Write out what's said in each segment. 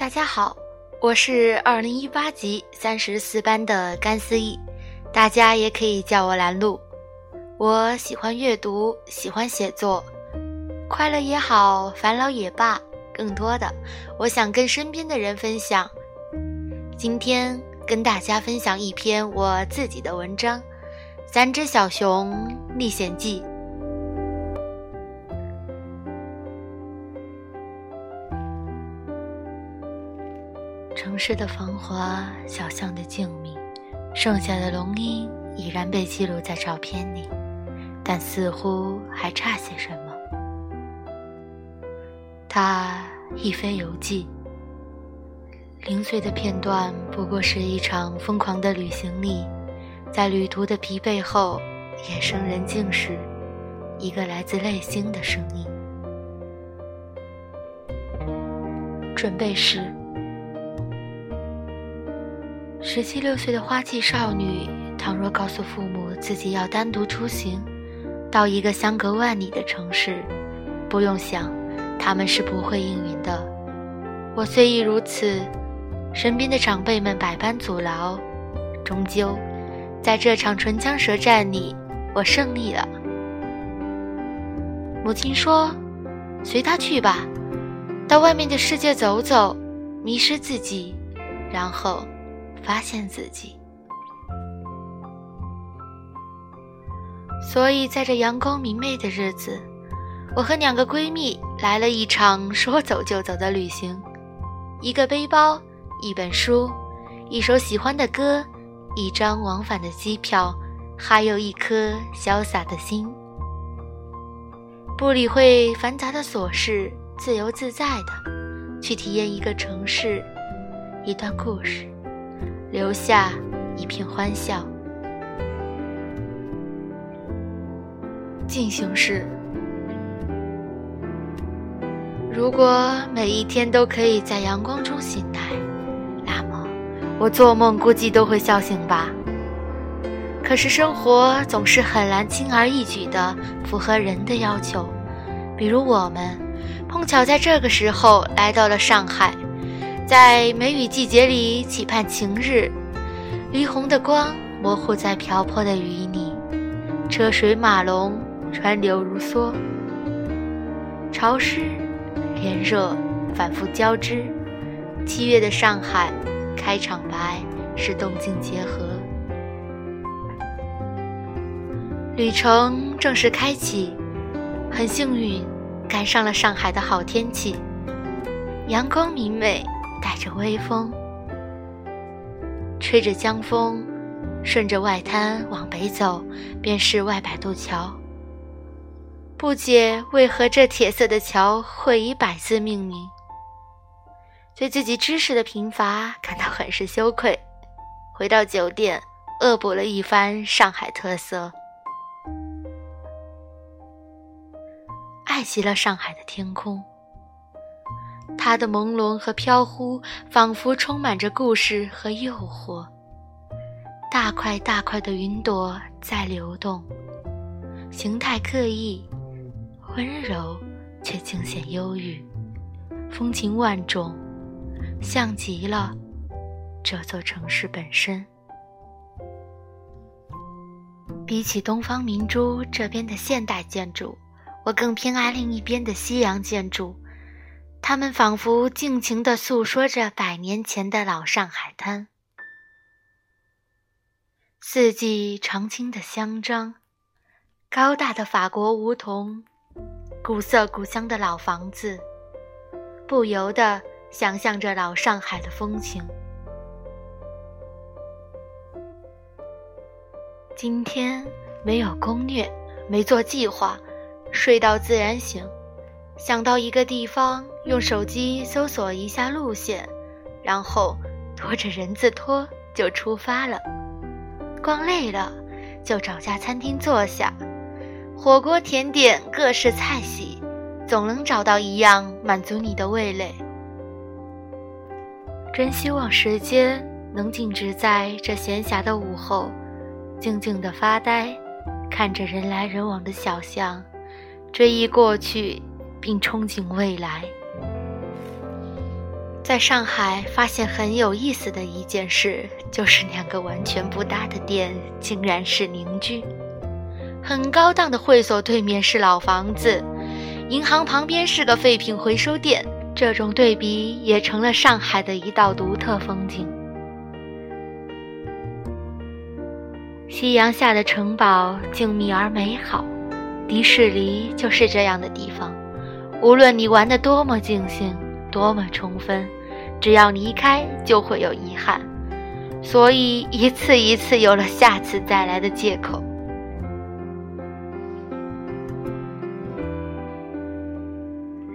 大家好，我是二零一八级三十四班的甘思义，大家也可以叫我兰露。我喜欢阅读，喜欢写作，快乐也好，烦恼也罢，更多的我想跟身边的人分享。今天跟大家分享一篇我自己的文章《三只小熊历险记》。市的繁华，小巷的静谧，剩下的龙吟已然被记录在照片里，但似乎还差些什么。他一飞游记，零碎的片段不过是一场疯狂的旅行里，在旅途的疲惫后，夜深人静时，一个来自内心的声音。准备时。十七六岁的花季少女，倘若告诉父母自己要单独出行，到一个相隔万里的城市，不用想，他们是不会应允的。我虽亦如此，身边的长辈们百般阻挠，终究，在这场唇枪舌战里，我胜利了。母亲说：“随他去吧，到外面的世界走走，迷失自己，然后。”发现自己，所以在这阳光明媚的日子，我和两个闺蜜来了一场 说走就走的旅行。一个背包，一本书，一首喜欢的歌，一张往返的机票，还有一颗潇洒的心。不理会繁杂的琐事，自由自在的去体验一个城市，一段故事。留下一片欢笑。进行式：如果每一天都可以在阳光中醒来，那么我做梦估计都会笑醒吧。可是生活总是很难轻而易举地符合人的要求，比如我们碰巧在这个时候来到了上海。在梅雨季节里期盼晴日，霓虹的光模糊在瓢泼的雨里，车水马龙，川流如梭，潮湿、炎热反复交织。七月的上海，开场白是动静结合，旅程正式开启。很幸运，赶上了上海的好天气，阳光明媚。带着微风，吹着江风，顺着外滩往北走，便是外摆渡桥。不解为何这铁色的桥会以“百”字命名，对自己知识的贫乏感到很是羞愧。回到酒店，恶补了一番上海特色，爱极了上海的天空。它的朦胧和飘忽，仿佛充满着故事和诱惑。大块大块的云朵在流动，形态各异，温柔却惊显忧郁，风情万种，像极了这座城市本身。比起东方明珠这边的现代建筑，我更偏爱另一边的西洋建筑。他们仿佛尽情地诉说着百年前的老上海滩，四季常青的香樟，高大的法国梧桐，古色古香的老房子，不由得想象着老上海的风情。今天没有攻略，没做计划，睡到自然醒。想到一个地方，用手机搜索一下路线，然后拖着人字拖就出发了。逛累了，就找家餐厅坐下，火锅、甜点、各式菜系，总能找到一样满足你的味蕾。真希望时间能静止在这闲暇的午后，静静的发呆，看着人来人往的小巷，追忆过去。并憧憬未来。在上海发现很有意思的一件事，就是两个完全不搭的店竟然是邻居。很高档的会所对面是老房子，银行旁边是个废品回收店。这种对比也成了上海的一道独特风景。夕阳下的城堡静谧而美好，迪士尼就是这样的地方。无论你玩得多么尽兴，多么充分，只要离开就会有遗憾，所以一次一次有了下次再来的借口。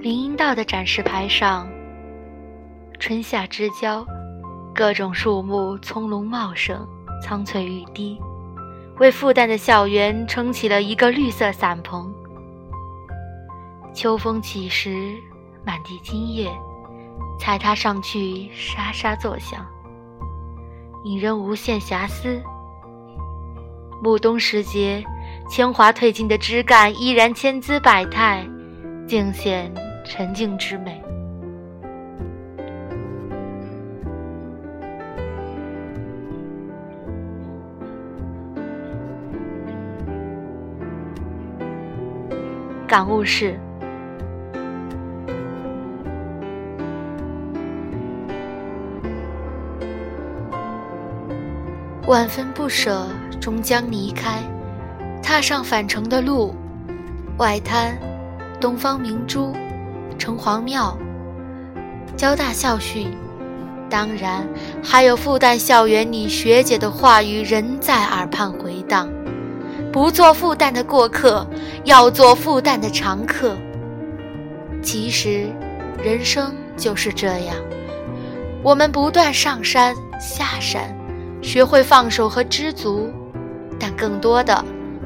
林荫道的展示牌上，春夏之交，各种树木葱茏茂盛，苍翠欲滴，为复旦的校园撑起了一个绿色伞棚。秋风起时，满地金叶，踩踏上去沙沙作响，引人无限遐思。暮冬时节，铅华褪尽的枝干依然千姿百态，尽显。沉静之美。感悟是：万分不舍，终将离开，踏上返程的路。外滩，东方明珠。城隍庙、交大校训，当然还有复旦校园里学姐的话语仍在耳畔回荡：不做复旦的过客，要做复旦的常客。其实，人生就是这样，我们不断上山下山，学会放手和知足，但更多的，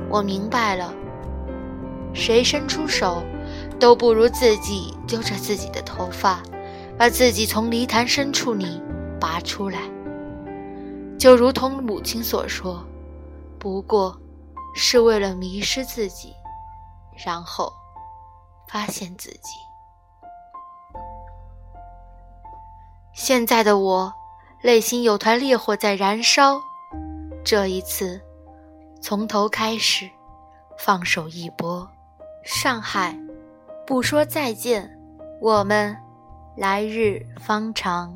我明白了，谁伸出手。都不如自己揪着自己的头发，把自己从泥潭深处里拔出来。就如同母亲所说，不过是为了迷失自己，然后发现自己。现在的我，内心有团烈火在燃烧。这一次，从头开始，放手一搏，上海。不说再见，我们来日方长。